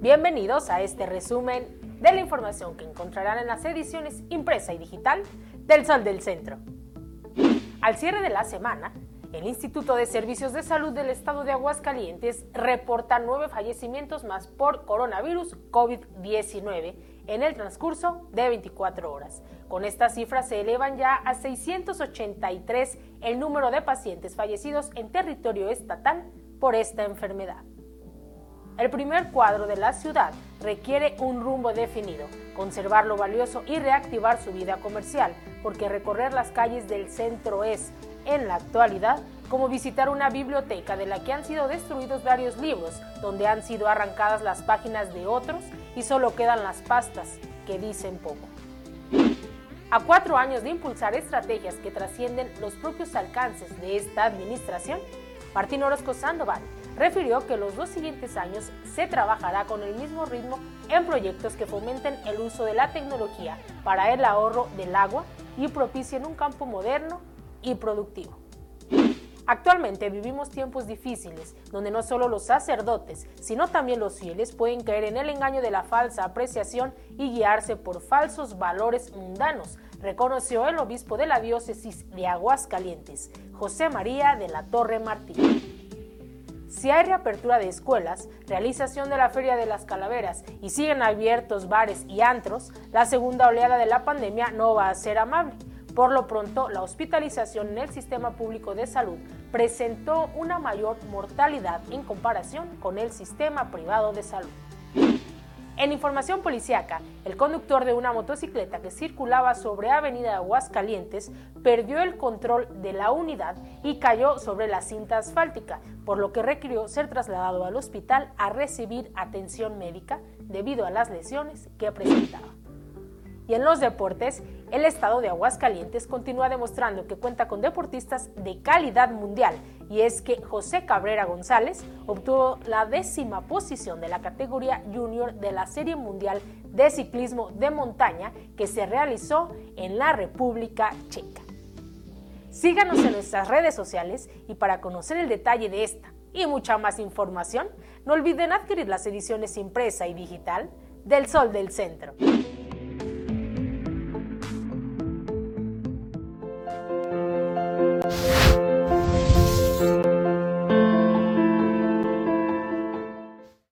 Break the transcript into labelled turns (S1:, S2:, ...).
S1: Bienvenidos a este resumen de la información que encontrarán en las ediciones impresa y digital del Sol del Centro. Al cierre de la semana, el Instituto de Servicios de Salud del Estado de Aguascalientes reporta nueve fallecimientos más por coronavirus COVID-19 en el transcurso de 24 horas. Con estas cifras se elevan ya a 683 el número de pacientes fallecidos en territorio estatal por esta enfermedad. El primer cuadro de la ciudad requiere un rumbo definido, conservar lo valioso y reactivar su vida comercial, porque recorrer las calles del centro es, en la actualidad, como visitar una biblioteca de la que han sido destruidos varios libros, donde han sido arrancadas las páginas de otros y solo quedan las pastas, que dicen poco. A cuatro años de impulsar estrategias que trascienden los propios alcances de esta administración, Martín Orozco Sandoval refirió que los dos siguientes años se trabajará con el mismo ritmo en proyectos que fomenten el uso de la tecnología para el ahorro del agua y propicien un campo moderno y productivo. Actualmente vivimos tiempos difíciles, donde no solo los sacerdotes, sino también los fieles pueden caer en el engaño de la falsa apreciación y guiarse por falsos valores mundanos, reconoció el obispo de la diócesis de Aguascalientes, José María de la Torre Martín. Si hay reapertura de escuelas, realización de la Feria de las Calaveras y siguen abiertos bares y antros, la segunda oleada de la pandemia no va a ser amable. Por lo pronto, la hospitalización en el sistema público de salud presentó una mayor mortalidad en comparación con el sistema privado de salud. En información policiaca, el conductor de una motocicleta que circulaba sobre Avenida Aguascalientes perdió el control de la unidad y cayó sobre la cinta asfáltica, por lo que requirió ser trasladado al hospital a recibir atención médica debido a las lesiones que presentaba. Y en los deportes, el estado de Aguascalientes continúa demostrando que cuenta con deportistas de calidad mundial y es que José Cabrera González obtuvo la décima posición de la categoría junior de la Serie Mundial de Ciclismo de Montaña que se realizó en la República Checa. Síganos en nuestras redes sociales y para conocer el detalle de esta y mucha más información, no olviden adquirir las ediciones impresa y digital del Sol del Centro.